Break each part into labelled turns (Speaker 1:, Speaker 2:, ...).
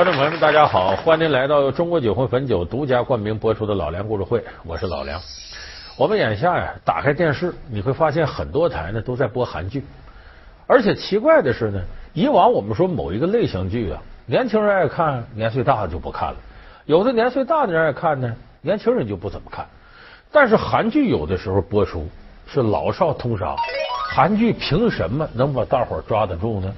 Speaker 1: 观众朋友们，大家好，欢迎您来到中国酒魂汾酒独家冠名播出的老梁故事会，我是老梁。我们眼下呀，打开电视，你会发现很多台呢都在播韩剧，而且奇怪的是呢，以往我们说某一个类型剧啊，年轻人爱看，年岁大的就不看了；有的年岁大的人爱看呢，年轻人就不怎么看。但是韩剧有的时候播出是老少通杀，韩剧凭什么能把大伙抓得住呢？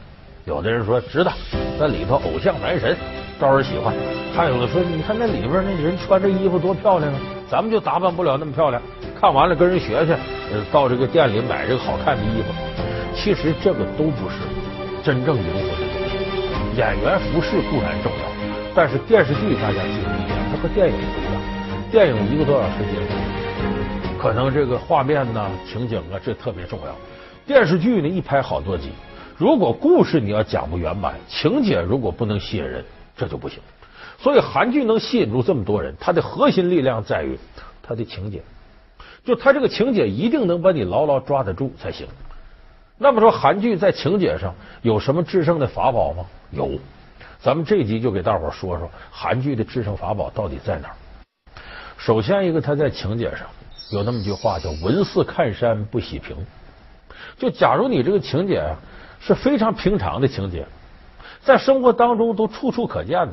Speaker 1: 有的人说知道，那里头偶像男神招人喜欢；还有的说，你看那里边那人穿这衣服多漂亮啊，咱们就打扮不了那么漂亮。看完了跟人学学，到这个店里买这个好看的衣服。其实这个都不是真正灵魂的东西。演员服饰固然重要，但是电视剧大家记住一点，它和电影不一样。电影一个多小时结束，可能这个画面呐、情景啊，这特别重要。电视剧呢，一拍好多集。如果故事你要讲不圆满，情节如果不能吸引人，这就不行。所以韩剧能吸引住这么多人，它的核心力量在于它的情节，就它这个情节一定能把你牢牢抓得住才行。那么说，韩剧在情节上有什么制胜的法宝吗？有，咱们这集就给大伙说说韩剧的制胜法宝到底在哪儿。首先一个，它在情节上有那么句话叫“闻似看山不喜平”，就假如你这个情节啊。是非常平常的情节，在生活当中都处处可见的。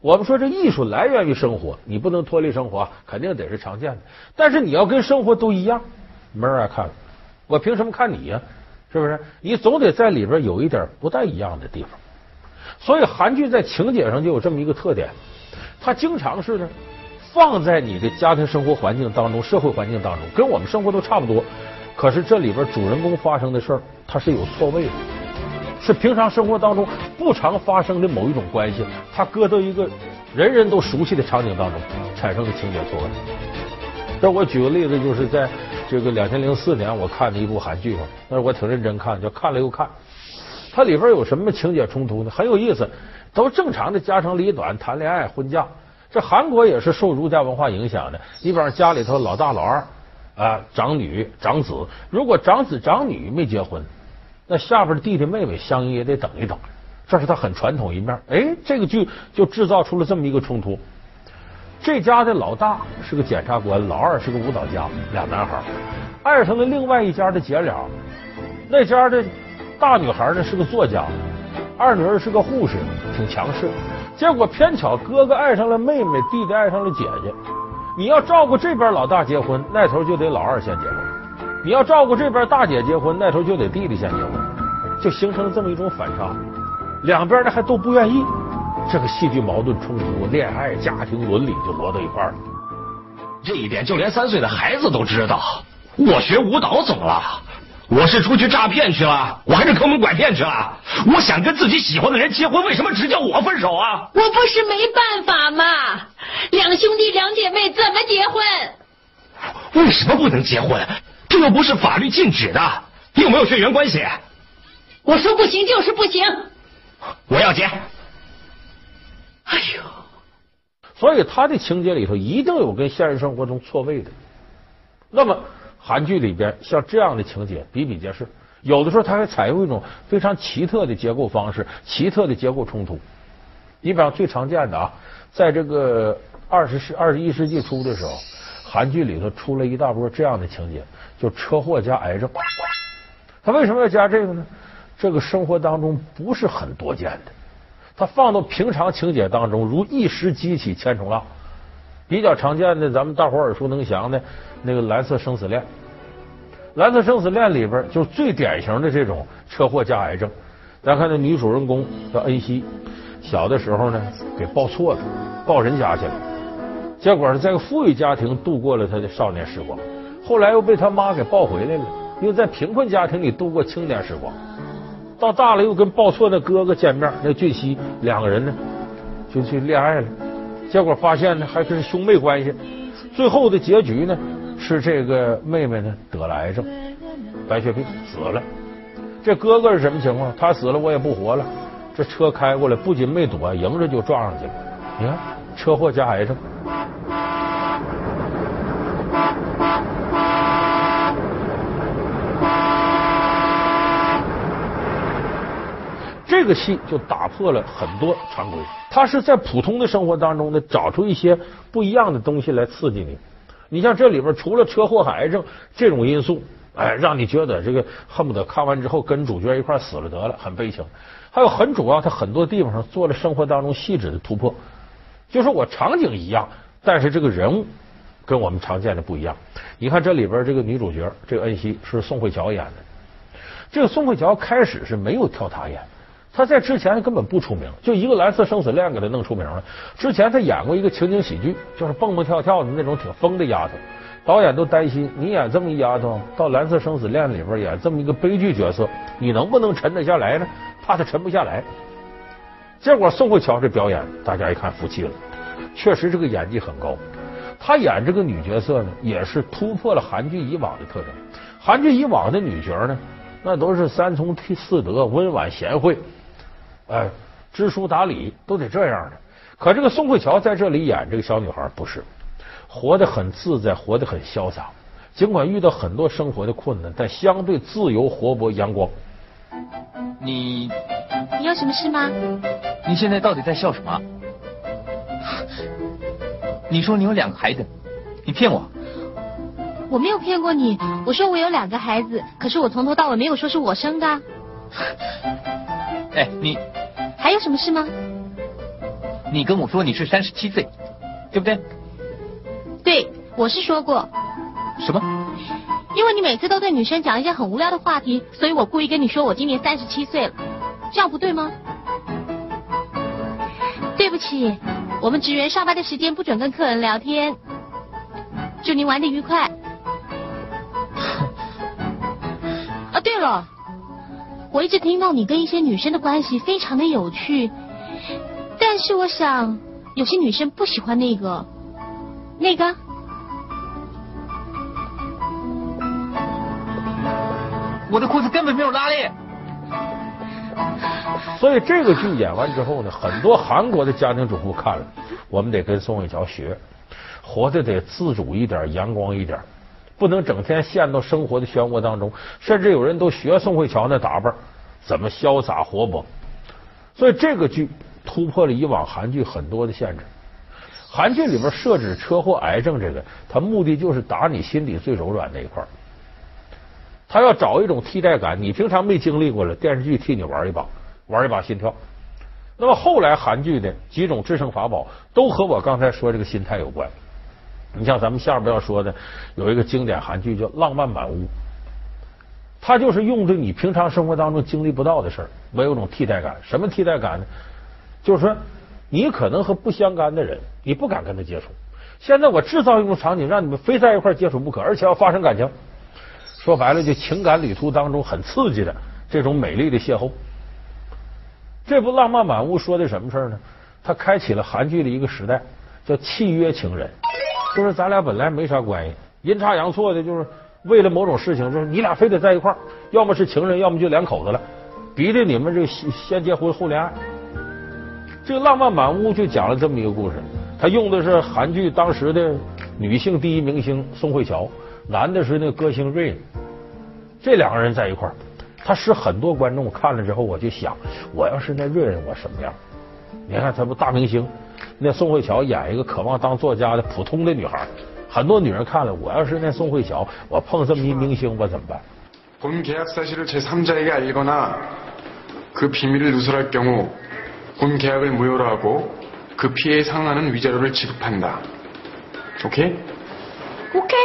Speaker 1: 我们说这艺术来源于生活，你不能脱离生活，肯定得是常见的。但是你要跟生活都一样，没人爱看。我凭什么看你呀？是不是？你总得在里边有一点不太一样的地方。所以韩剧在情节上就有这么一个特点，它经常是呢放在你的家庭生活环境当中、社会环境当中，跟我们生活都差不多。可是这里边主人公发生的事儿，它是有错位的。是平常生活当中不常发生的某一种关系，它搁到一个人人都熟悉的场景当中产生的情节错位。这我举个例子，就是在这个两千零四年我看的一部韩剧嘛，那我挺认真看，叫看了又看。它里边有什么情节冲突呢？很有意思，都正常的家长里短、谈恋爱、婚嫁。这韩国也是受儒家文化影响的，你比方家里头老大、老二啊、长女、长子，如果长子长女没结婚。那下边的弟弟妹妹相应也得等一等，这是他很传统一面。哎，这个剧就制造出了这么一个冲突。这家的老大是个检察官，老二是个舞蹈家，俩男孩爱上了另外一家的姐俩。那家的大女孩呢是个作家，二女儿是个护士，挺强势。结果偏巧哥哥爱上了妹妹，弟弟爱上了姐姐。你要照顾这边老大结婚，那头就得老二先结婚。你要照顾这边大姐结婚，那头就得弟弟先结婚，就形成了这么一种反差。两边的还都不愿意，这个戏剧矛盾冲突、恋爱、家庭伦理就摞到一块了。
Speaker 2: 这一点就连三岁的孩子都知道。我学舞蹈怎么了？我是出去诈骗去了？我还是坑蒙拐骗去了？我想跟自己喜欢的人结婚，为什么只叫我分手啊？
Speaker 3: 我不是没办法吗？两兄弟两姐妹怎么结婚？
Speaker 2: 为什么不能结婚？这又不是法律禁止的，又没有血缘关系。
Speaker 3: 我说不行就是不行。
Speaker 2: 我要结。
Speaker 3: 哎呦，
Speaker 1: 所以他的情节里头一定有跟现实生活中错位的。那么韩剧里边像这样的情节比比皆是，有的时候他还采用一种非常奇特的结构方式、奇特的结构冲突。你比方最常见的啊，在这个二十世二十一世纪初的时候。韩剧里头出了一大波这样的情节，就车祸加癌症。他为什么要加这个呢？这个生活当中不是很多见的。他放到平常情节当中，如一石激起千重浪。比较常见的，咱们大伙耳熟能详的那个《蓝色生死恋》。《蓝色生死恋》里边就最典型的这种车祸加癌症。咱看那女主人公叫恩熙，小的时候呢给抱错了，抱人家去了。结果是在个富裕家庭度过了她的少年时光，后来又被他妈给抱回来了，又在贫困家庭里度过青年时光。到大了又跟抱错的哥哥见面，那俊熙两个人呢就去恋爱了，结果发现呢还是兄妹关系。最后的结局呢是这个妹妹呢得了癌症，白血病死了。这哥哥是什么情况？他死了我也不活了。这车开过来，不仅没躲，迎着就撞上去了。你看，车祸加癌症。这个戏就打破了很多常规，他是在普通的生活当中呢，找出一些不一样的东西来刺激你。你像这里边除了车祸和癌症这种因素，哎，让你觉得这个恨不得看完之后跟主角一块死了得了，很悲情。还有很主要，他很多地方上做了生活当中细致的突破，就是我场景一样，但是这个人物跟我们常见的不一样。你看这里边这个女主角，这个恩熙是宋慧乔演的。这个宋慧乔开始是没有跳塔演。他在之前根本不出名，就一个《蓝色生死恋》给他弄出名了。之前他演过一个情景喜剧，就是蹦蹦跳跳的那种挺疯的丫头。导演都担心你演这么一丫头，到《蓝色生死恋》里边演这么一个悲剧角色，你能不能沉得下来呢？怕他沉不下来。结果宋慧乔这表演，大家一看服气了，确实这个演技很高。她演这个女角色呢，也是突破了韩剧以往的特征。韩剧以往的女角呢，那都是三从四德、温婉贤惠。哎，知书达理都得这样的。可这个宋慧乔在这里演这个小女孩，不是活得很自在，活得很潇洒。尽管遇到很多生活的困难，但相对自由、活泼、阳光。
Speaker 4: 你
Speaker 3: 你有什么事吗？
Speaker 4: 你现在到底在笑什么？你说你有两个孩子，你骗我？
Speaker 3: 我没有骗过你，我说我有两个孩子，可是我从头到尾没有说是我生的。
Speaker 4: 哎，你。
Speaker 3: 还有什么事吗？
Speaker 4: 你跟我说你是三十七岁，对不对？
Speaker 3: 对，我是说过。
Speaker 4: 什么？
Speaker 3: 因为你每次都对女生讲一些很无聊的话题，所以我故意跟你说我今年三十七岁了，这样不对吗？对不起，我们职员上班的时间不准跟客人聊天。祝您玩的愉快。啊，对了。我一直听到你跟一些女生的关系非常的有趣，但是我想有些女生不喜欢那个那个。
Speaker 4: 我的裤子根本没有拉链。
Speaker 1: 所以这个剧演完之后呢，很多韩国的家庭主妇看了，我们得跟宋慧乔学，活得得自主一点，阳光一点。不能整天陷到生活的漩涡当中，甚至有人都学宋慧乔那打扮，怎么潇洒活泼。所以这个剧突破了以往韩剧很多的限制。韩剧里边设置车祸、癌症这个，它目的就是打你心里最柔软那一块他要找一种替代感，你平常没经历过了，电视剧替你玩一把，玩一把心跳。那么后来韩剧的几种制胜法宝，都和我刚才说这个心态有关。你像咱们下边要说的，有一个经典韩剧叫《浪漫满屋》，它就是用着你平常生活当中经历不到的事儿，没有种替代感。什么替代感呢？就是说，你可能和不相干的人，你不敢跟他接触。现在我制造一种场景，让你们非在一块接触不可，而且要发生感情。说白了，就情感旅途当中很刺激的这种美丽的邂逅。这部《浪漫满屋》说的什么事呢？它开启了韩剧的一个时代，叫契约情人。就是咱俩本来没啥关系，阴差阳错的，就是为了某种事情，就是你俩非得在一块儿，要么是情人，要么就两口子了，逼着你们这先先结婚后恋爱。这个《浪漫满屋》就讲了这么一个故事，他用的是韩剧当时的女性第一明星宋慧乔，男的是那歌星瑞这两个人在一块儿，他使很多观众看了之后，我就想，我要是那 Rain，我什么样？你看他不大明星。那宋慧乔演一个渴望当作家的普通的女孩，很多女人看了，我要是那宋慧乔，我碰这么一明星，我怎么办？
Speaker 5: 본계약사실을제3자에게알리거나그비밀을누설할경우본계약을무효로하고그피해에상하는위자료를지급한다 OK?
Speaker 3: OK。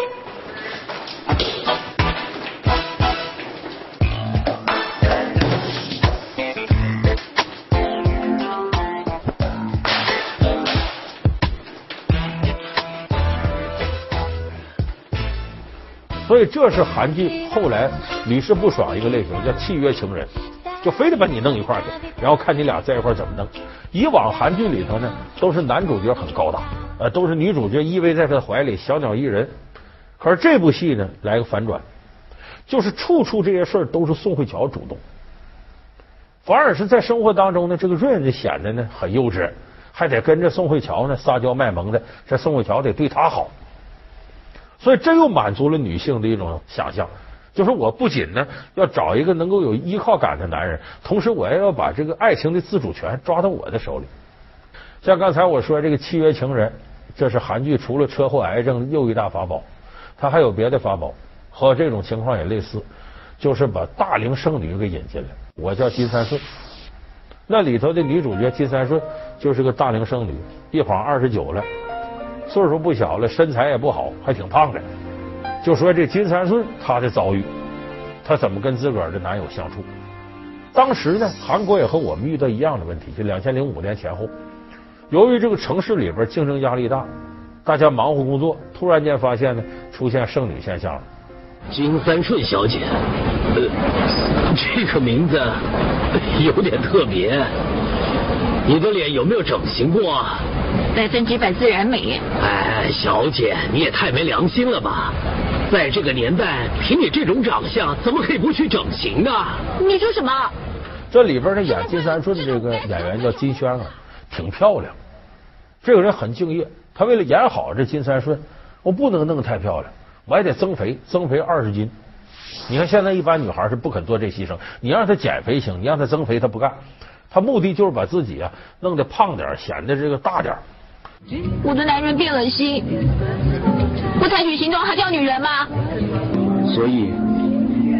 Speaker 1: 所以这是韩剧后来屡试不爽一个类型，叫契约情人，就非得把你弄一块去，然后看你俩在一块怎么弄。以往韩剧里头呢，都是男主角很高大，呃，都是女主角依偎在他的怀里，小鸟依人。可是这部戏呢，来个反转，就是处处这些事儿都是宋慧乔主动，反而是在生活当中呢，这个润就显得呢很幼稚，还得跟着宋慧乔呢撒娇卖萌的，这宋慧乔得对他好。所以，这又满足了女性的一种想象。就是我不仅呢要找一个能够有依靠感的男人，同时我也要把这个爱情的自主权抓到我的手里。像刚才我说这个契约情人，这是韩剧除了车祸、癌症又一大法宝，它还有别的法宝，和这种情况也类似，就是把大龄剩女给引进来。我叫金三顺，那里头的女主角金三顺就是个大龄剩女，一晃二十九了，岁数不小了，身材也不好，还挺胖的。就说这金三顺他的遭遇，他怎么跟自个儿的男友相处？当时呢，韩国也和我们遇到一样的问题，就两千零五年前后，由于这个城市里边竞争压力大，大家忙活工作，突然间发现呢，出现剩女现象了。
Speaker 6: 金三顺小姐，呃，这个名字有点特别。你的脸有没有整形过啊？
Speaker 3: 百分之百自然美。
Speaker 6: 哎，小姐，你也太没良心了吧！在这个年代，凭你这种长相，怎么可以不去整形呢？
Speaker 3: 你说什么？
Speaker 1: 这里边的演金三顺的这个演员叫金轩啊，挺漂亮。这个人很敬业，他为了演好这金三顺，我不能弄得太漂亮，我还得增肥，增肥二十斤。你看现在一般女孩是不肯做这牺牲，你让她减肥行，你让她增肥她不干。她目的就是把自己啊弄得胖点，显得这个大点。
Speaker 3: 我的男人变了心，不采取行动还叫女人吗？
Speaker 7: 所以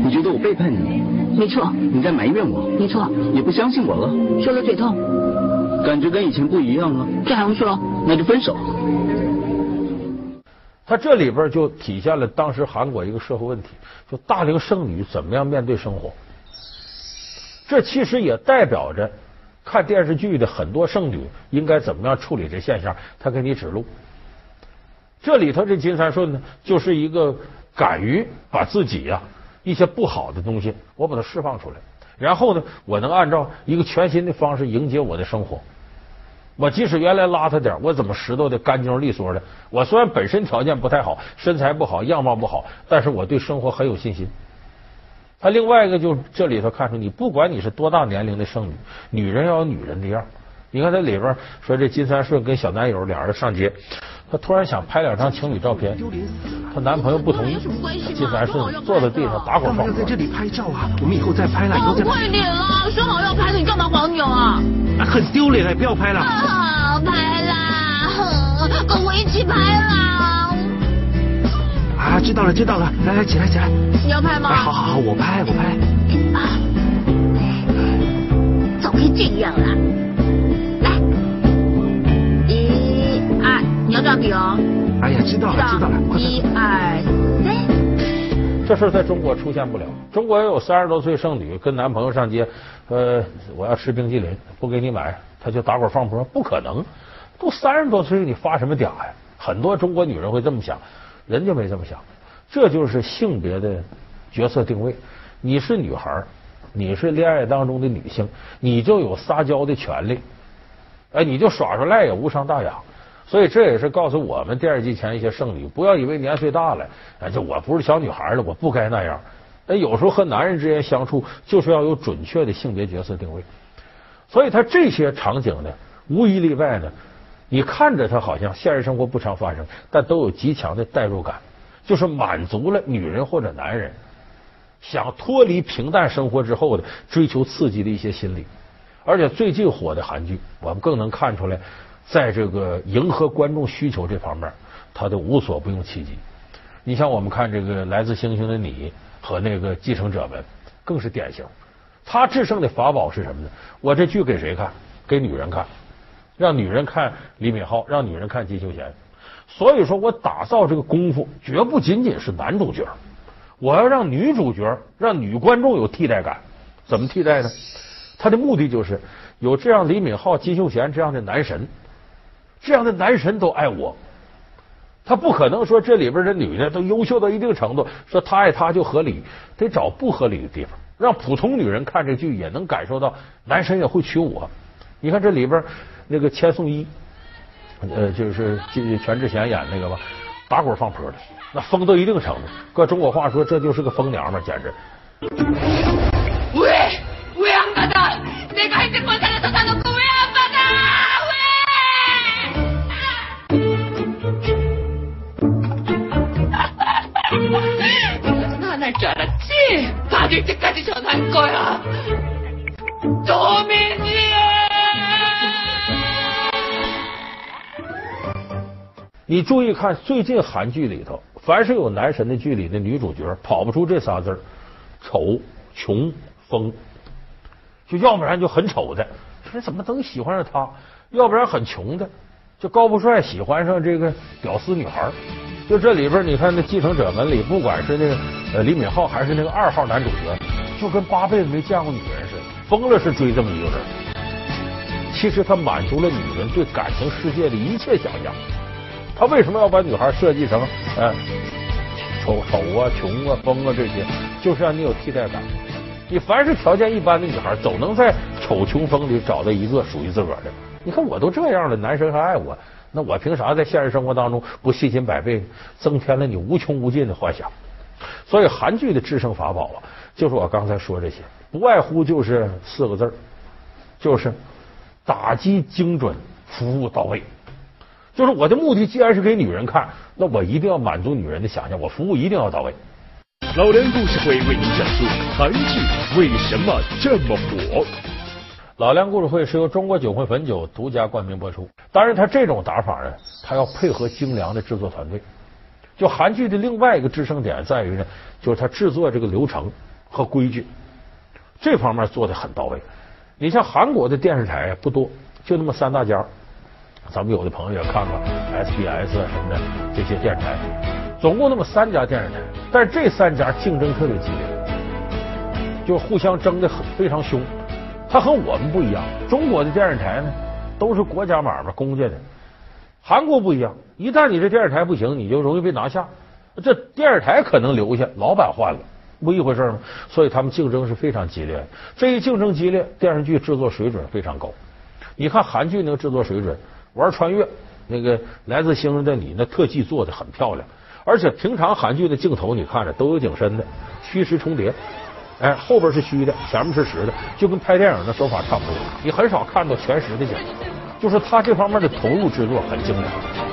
Speaker 7: 你觉得我背叛你？
Speaker 3: 没错。
Speaker 7: 你在埋怨我？
Speaker 3: 没错。
Speaker 7: 也不相信我了？
Speaker 3: 说了嘴痛。
Speaker 7: 感觉跟以前不一样了？
Speaker 3: 这还用说？
Speaker 7: 那就分手。
Speaker 1: 他这里边就体现了当时韩国一个社会问题，就大龄剩女怎么样面对生活。这其实也代表着看电视剧的很多剩女应该怎么样处理这现象，他给你指路。这里头这金三顺呢，就是一个敢于把自己呀一些不好的东西，我把它释放出来，然后呢，我能按照一个全新的方式迎接我的生活。我即使原来邋遢点，我怎么拾掇的干净利索的？我虽然本身条件不太好，身材不好，样貌不好，但是我对生活很有信心。他另外一个就这里头看出，你不管你是多大年龄的剩女，女人要有女人的样。你看这里边说这金三顺跟小男友俩人上街，她突然想拍两张情侣照片，她男朋友不同意。金三顺坐在地上打滚放
Speaker 8: 要在这里拍照啊？我们以后再拍了，以后再
Speaker 3: 快点啦！说好要拍的，你干嘛黄牛啊？
Speaker 8: 很丢脸哎，不要拍了。
Speaker 3: 好拍啦，跟我一起拍啦。
Speaker 8: 啊，知道了知道了，来来起来起来。
Speaker 3: 你要拍吗？
Speaker 8: 哎，好好好，我拍我拍。
Speaker 3: 总可以这样了。来，一二，你要这样比哦。
Speaker 8: 哎呀，知道了知道了，快快
Speaker 3: 一。二三。
Speaker 1: 这事在中国出现不了。中国也有三十多岁剩女跟男朋友上街，呃，我要吃冰激凌，不给你买，他就打滚放泼，不可能。都三十多岁，你发什么嗲呀？很多中国女人会这么想，人家没这么想。这就是性别的角色定位。你是女孩，你是恋爱当中的女性，你就有撒娇的权利。哎，你就耍耍赖也无伤大雅。所以这也是告诉我们电视机前一些剩女，不要以为年岁大了，哎，就我不是小女孩了，我不该那样。哎，有时候和男人之间相处，就是要有准确的性别角色定位。所以他这些场景呢，无一例外呢，你看着他好像现实生活不常发生，但都有极强的代入感，就是满足了女人或者男人想脱离平淡生活之后的追求刺激的一些心理。而且最近火的韩剧，我们更能看出来，在这个迎合观众需求这方面，他的无所不用其极。你像我们看这个《来自星星的你》和那个《继承者们》，更是典型。他制胜的法宝是什么呢？我这剧给谁看？给女人看，让女人看李敏镐，让女人看金秀贤。所以说我打造这个功夫，绝不仅仅是男主角，我要让女主角，让女观众有替代感。怎么替代呢？他的目的就是有这样李敏镐、金秀贤这样的男神，这样的男神都爱我。他不可能说这里边的女的都优秀到一定程度，说他爱他就合理，得找不合理的地方，让普通女人看这剧也能感受到男神也会娶我。你看这里边那个千颂伊，呃，就是就全智贤演那个吧，打滚放坡的，那疯到一定程度。搁中国话说，这就是个疯娘们，简直。
Speaker 9: 喂，喂，王八蛋！你开始不听的他的狗王八蛋！喂！那那这的鸡，他就就开始上他狗呀！救命！
Speaker 1: 你注意看最近韩剧里头，凡是有男神的剧里的女主角，跑不出这仨字：丑、穷、疯。就要不然就很丑的，说怎么能喜欢上他？要不然很穷的，就高富帅喜欢上这个屌丝女孩。就这里边，你看那《继承者们》里，不管是那个呃李敏镐，还是那个二号男主角，就跟八辈子没见过女人似的，疯了是追这么一个人。其实他满足了女人对感情世界的一切想象。他为什么要把女孩设计成呃丑丑啊、穷啊、疯啊这些？就是让你有替代感。你凡是条件一般的女孩，总能在丑穷疯里找到一个属于自个儿的。你看我都这样了，男生还爱我，那我凭啥在现实生活当中不信心百倍，增添了你无穷无尽的幻想？所以韩剧的制胜法宝啊，就是我刚才说这些，不外乎就是四个字儿，就是打击精准，服务到位。就是我的目的既然是给女人看，那我一定要满足女人的想象，我服务一定要到位。
Speaker 10: 老梁故事会为您讲述韩剧为什么这么火。
Speaker 1: 老梁故事会是由中国酒会汾酒独家冠名播出。当然，他这种打法呢，他要配合精良的制作团队。就韩剧的另外一个支撑点在于呢，就是他制作这个流程和规矩这方面做的很到位。你像韩国的电视台不多，就那么三大家。咱们有的朋友也看过 SBS 什么的这些电视台，总共那么三家电视台，但是这三家竞争特别激烈，就互相争的很非常凶。它和我们不一样，中国的电视台呢都是国家买卖公家的，韩国不一样，一旦你这电视台不行，你就容易被拿下。这电视台可能留下，老板换了，不一回事吗？所以他们竞争是非常激烈。这一竞争激烈，电视剧制作水准非常高。你看韩剧那个制作水准。玩穿越，那个来自星星的你，那特技做的很漂亮，而且平常韩剧的镜头你看着都有景深的，虚实重叠，哎，后边是虚的，前面是实的，就跟拍电影的手法差不多，你很少看到全实的景，就是他这方面的投入制作很精良。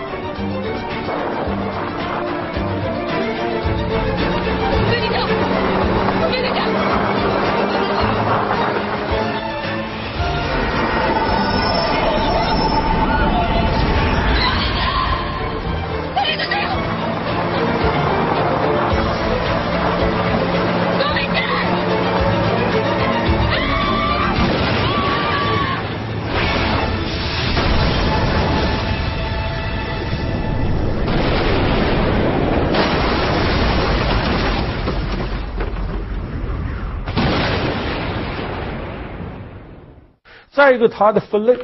Speaker 1: 再一个，它的分类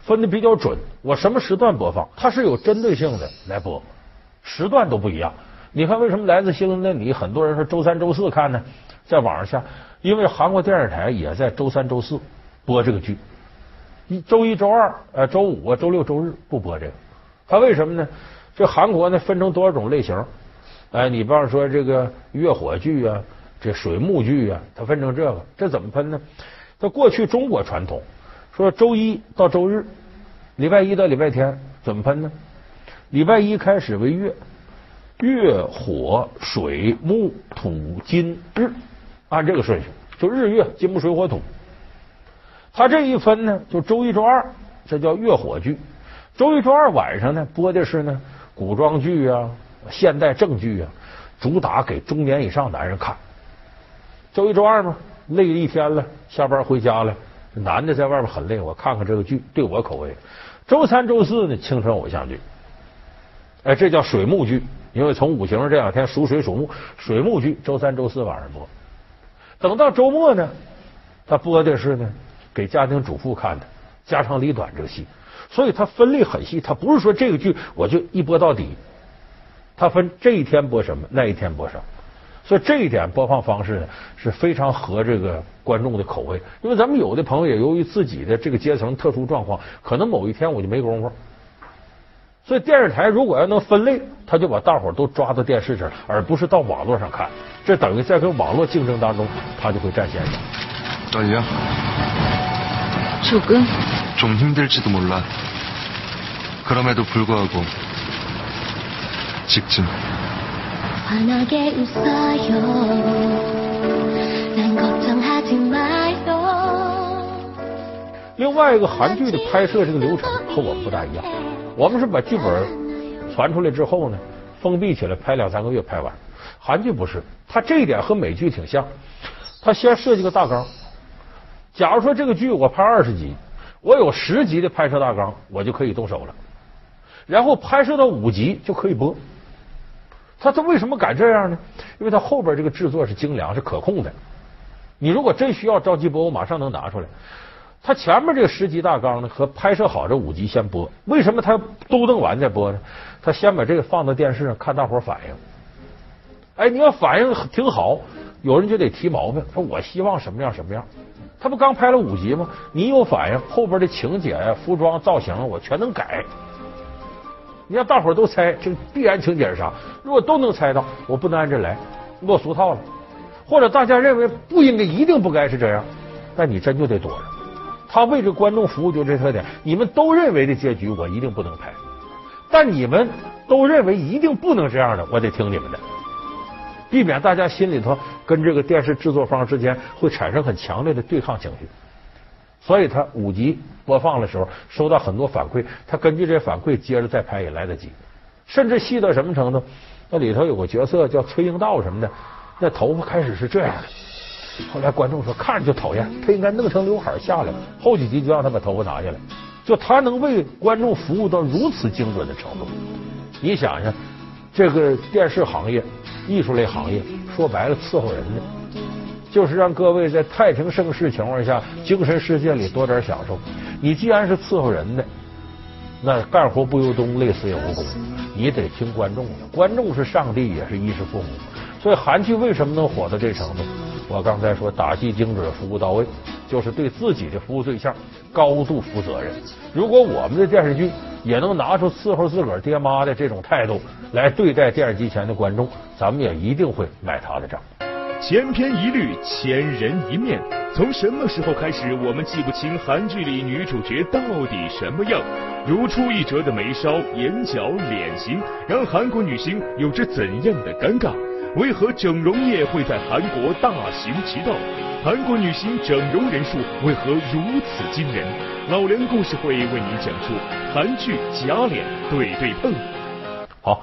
Speaker 1: 分的比较准，我什么时段播放，它是有针对性的来播，时段都不一样。你看，为什么来自星星的你很多人说周三、周四看呢？在网上下，因为韩国电视台也在周三、周四播这个剧，一周一周二、呃周五啊、周六、周日不播这个。它为什么呢？这韩国呢分成多少种类型？哎，你比方说这个月火剧啊，这水木剧啊，它分成这个，这怎么分呢？它过去中国传统。说周一到周日，礼拜一到礼拜天怎么分呢？礼拜一开始为月，月火水木土金日，按这个顺序，就日月金木水火土。他这一分呢，就周一周二，这叫月火剧。周一周二晚上呢，播的是呢古装剧啊、现代正剧啊，主打给中年以上男人看。周一周二嘛，累了一天了，下班回家了。男的在外面很累，我看看这个剧对我口味。周三、周四呢，青春偶像剧，哎，这叫水木剧，因为从五行这两天属水属木，水木剧周三、周四晚上播。等到周末呢，他播的是呢给家庭主妇看的家长里短这个戏，所以他分类很细，他不是说这个剧我就一播到底，他分这一天播什么，那一天播什么。所以这一点播放方式呢是非常合这个观众的口味，因为咱们有的朋友也由于自己的这个阶层特殊状况，可能某一天我就没工夫。所以电视台如果要能分类，他就把大伙都抓到电视这儿，而不是到网络上看。这等于在跟网络竞争当中，他就会占先机。
Speaker 5: 떨려
Speaker 9: 조금
Speaker 5: 좀 힘들지도 몰라. 그럼에도 불구하고 직진.
Speaker 3: 환하게 웃어요 난 걱정하지 마요
Speaker 1: 另外一个韩剧的拍摄这个流程和我们不大一样，我们是把剧本 传出来之后呢，封闭起来拍两三个月拍完。韩剧不是，它这一点和美剧挺像，它先设计个大纲。假如说这个剧我拍二十集，我有十集的拍摄大纲，我就可以动手了。然后拍摄到五集就可以播。 他他为什么敢这样呢？因为他后边这个制作是精良、是可控的。你如果真需要着急播，我马上能拿出来。他前面这个十集大纲呢，和拍摄好这五集先播。为什么他都弄完再播呢？他先把这个放到电视上看大伙反应。哎，你要反应挺好，有人就得提毛病，说我希望什么样什么样。他不刚拍了五集吗？你有反应，后边的情节呀、服装造型，我全能改。你让大伙都猜这必然情节是啥？如果都能猜到，我不能按这来，落俗套了。或者大家认为不应该，一定不该是这样，那你真就得躲着。他为这观众服务就这特点，你们都认为的结局我一定不能拍，但你们都认为一定不能这样的，我得听你们的，避免大家心里头跟这个电视制作方之间会产生很强烈的对抗情绪。所以他五集播放的时候收到很多反馈，他根据这反馈接着再拍也来得及，甚至细到什么程度？那里头有个角色叫崔英道什么的，那头发开始是这样的，后来观众说看着就讨厌，他应该弄成刘海下来。后几集就让他把头发拿下来，就他能为观众服务到如此精准的程度。你想想，这个电视行业、艺术类行业，说白了伺候人的。就是让各位在太平盛世情况下，精神世界里多点享受。你既然是伺候人的，那干活不由东，累死也无功。你得听观众的，观众是上帝，也是衣食父母。所以韩剧为什么能火到这程度？我刚才说打戏精准，服务到位，就是对自己的服务对象高度负责任。如果我们的电视剧也能拿出伺候自个儿爹妈的这种态度来对待电视机前的观众，咱们也一定会买他的账。
Speaker 10: 千篇一律，千人一面。从什么时候开始，我们记不清韩剧里女主角到底什么样？如出一辙的眉梢、眼角、脸型，让韩国女星有着怎样的尴尬？为何整容业会在韩国大行其道？韩国女星整容人数为何如此惊人？老梁故事会为您讲述韩剧假脸对对碰。
Speaker 1: 好，